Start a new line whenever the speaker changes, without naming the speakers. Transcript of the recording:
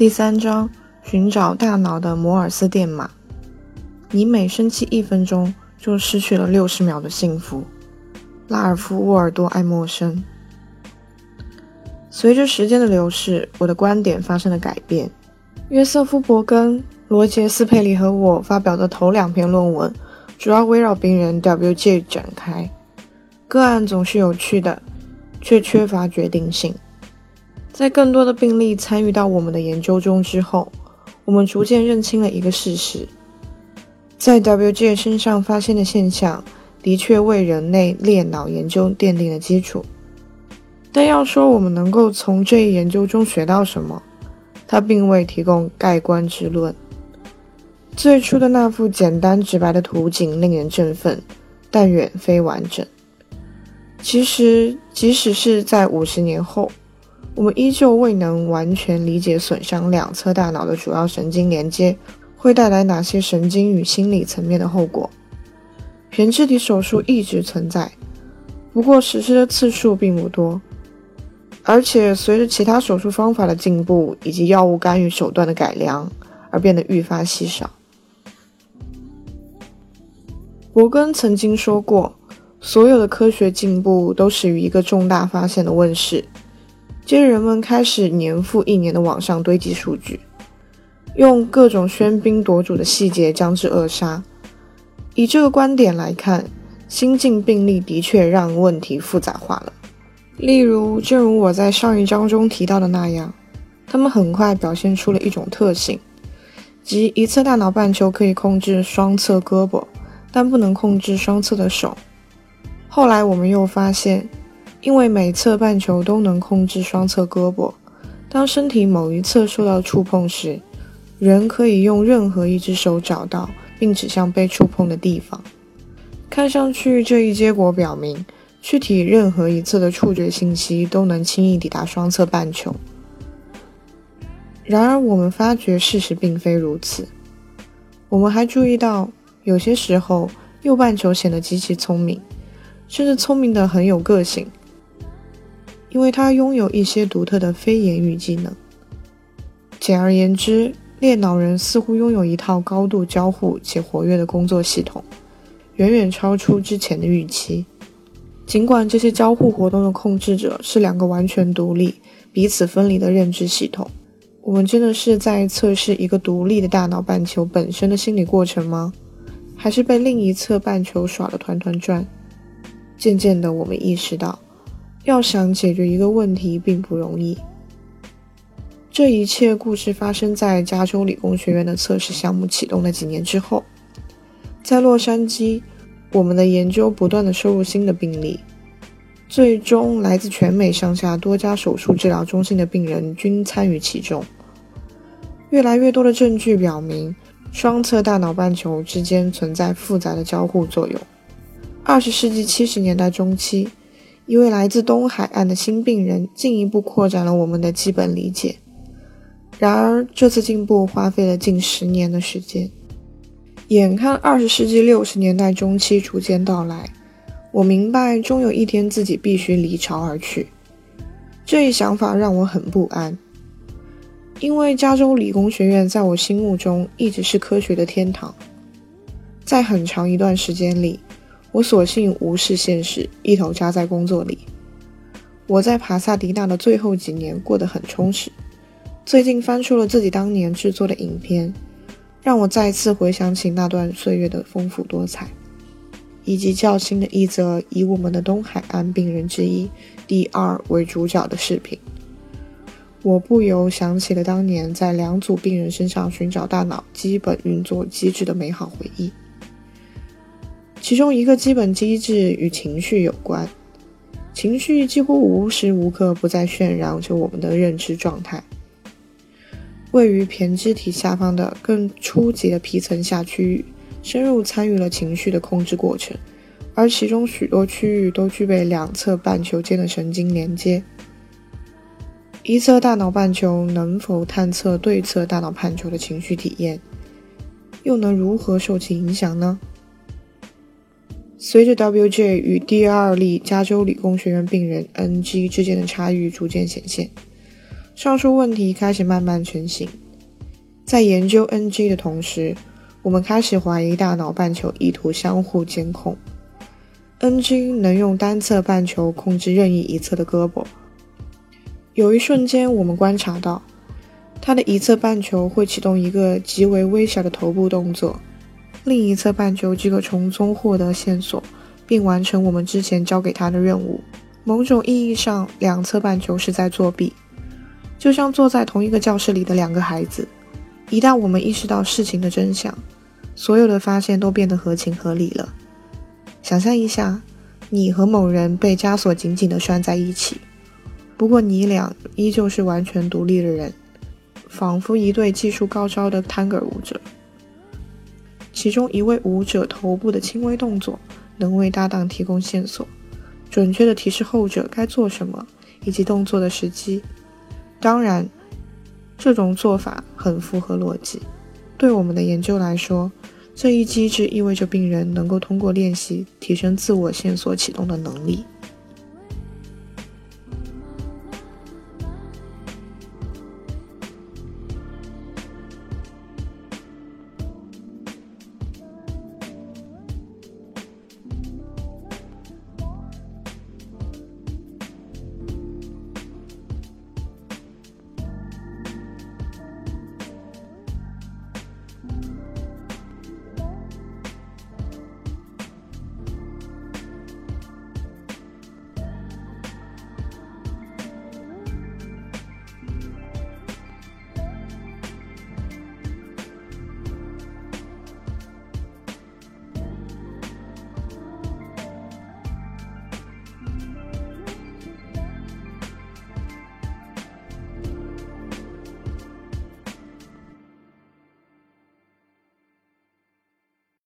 第三章：寻找大脑的摩尔斯电码。你每生气一分钟，就失去了六十秒的幸福。拉尔夫·沃尔多·爱默生。随着时间的流逝，我的观点发生了改变。约瑟夫·伯根、罗杰斯·佩里和我发表的头两篇论文，主要围绕病人 WJ 展开。个案总是有趣的，却缺乏决定性。在更多的病例参与到我们的研究中之后，我们逐渐认清了一个事实：在 WJ 身上发现的现象的确为人类裂脑研究奠定了基础。但要说我们能够从这一研究中学到什么，它并未提供盖棺之论。最初的那幅简单直白的图景令人振奋，但远非完整。其实，即使是在五十年后，我们依旧未能完全理解损伤两侧大脑的主要神经连接会带来哪些神经与心理层面的后果。胼胝体手术一直存在，不过实施的次数并不多，而且随着其他手术方法的进步以及药物干预手段的改良，而变得愈发稀少。伯根曾经说过：“所有的科学进步都始于一个重大发现的问世。”接着，人们开始年复一年的往上堆积数据，用各种喧宾夺主的细节将之扼杀。以这个观点来看，新进病例的确让问题复杂化了。例如，正如我在上一章中提到的那样，他们很快表现出了一种特性，即一侧大脑半球可以控制双侧胳膊，但不能控制双侧的手。后来，我们又发现。因为每侧半球都能控制双侧胳膊，当身体某一侧受到触碰时，人可以用任何一只手找到并指向被触碰的地方。看上去，这一结果表明，躯体任何一侧的触觉信息都能轻易抵达双侧半球。然而，我们发觉事实并非如此。我们还注意到，有些时候右半球显得极其聪明，甚至聪明的很有个性。因为他拥有一些独特的非言语技能。简而言之，裂脑人似乎拥有一套高度交互且活跃的工作系统，远远超出之前的预期。尽管这些交互活动的控制者是两个完全独立、彼此分离的认知系统，我们真的是在测试一个独立的大脑半球本身的心理过程吗？还是被另一侧半球耍得团团转？渐渐的，我们意识到。要想解决一个问题并不容易。这一切故事发生在加州理工学院的测试项目启动的几年之后。在洛杉矶，我们的研究不断的收入新的病例，最终来自全美上下多家手术治疗中心的病人均参与其中。越来越多的证据表明，双侧大脑半球之间存在复杂的交互作用。二十世纪七十年代中期。一位来自东海岸的新病人进一步扩展了我们的基本理解。然而，这次进步花费了近十年的时间。眼看二十世纪六十年代中期逐渐到来，我明白终有一天自己必须离巢而去。这一想法让我很不安，因为加州理工学院在我心目中一直是科学的天堂。在很长一段时间里。我索性无视现实，一头扎在工作里。我在帕萨迪纳的最后几年过得很充实。最近翻出了自己当年制作的影片，让我再次回想起那段岁月的丰富多彩，以及较新的一则以我们的东海岸病人之一 D.R. 为主角的视频。我不由想起了当年在两组病人身上寻找大脑基本运作机制的美好回忆。其中一个基本机制与情绪有关，情绪几乎无时无刻不在渲染着我们的认知状态。位于胼胝体下方的更初级的皮层下区域，深入参与了情绪的控制过程，而其中许多区域都具备两侧半球间的神经连接。一侧大脑半球能否探测对侧大脑半球的情绪体验，又能如何受其影响呢？随着 WJ 与第二例加州理工学院病人 NG 之间的差异逐渐显现，上述问题开始慢慢成型。在研究 NG 的同时，我们开始怀疑大脑半球意图相互监控。NG 能用单侧半球控制任意一侧的胳膊。有一瞬间，我们观察到，它的一侧半球会启动一个极为微小的头部动作，另一侧半球即可从中获得线索，并完成我们之前交给他的任务。某种意义上，两侧半球是在作弊，就像坐在同一个教室里的两个孩子。一旦我们意识到事情的真相，所有的发现都变得合情合理了。想象一下，你和某人被枷锁紧紧地拴在一起，不过你俩依旧是完全独立的人，仿佛一对技术高超的探戈舞者。其中一位舞者头部的轻微动作能为搭档提供线索，准确地提示后者该做什么以及动作的时机。当然，这种做法很符合逻辑。对我们的研究来说。这一机制意味着病人能够通过练习提升自我线索启动的能力。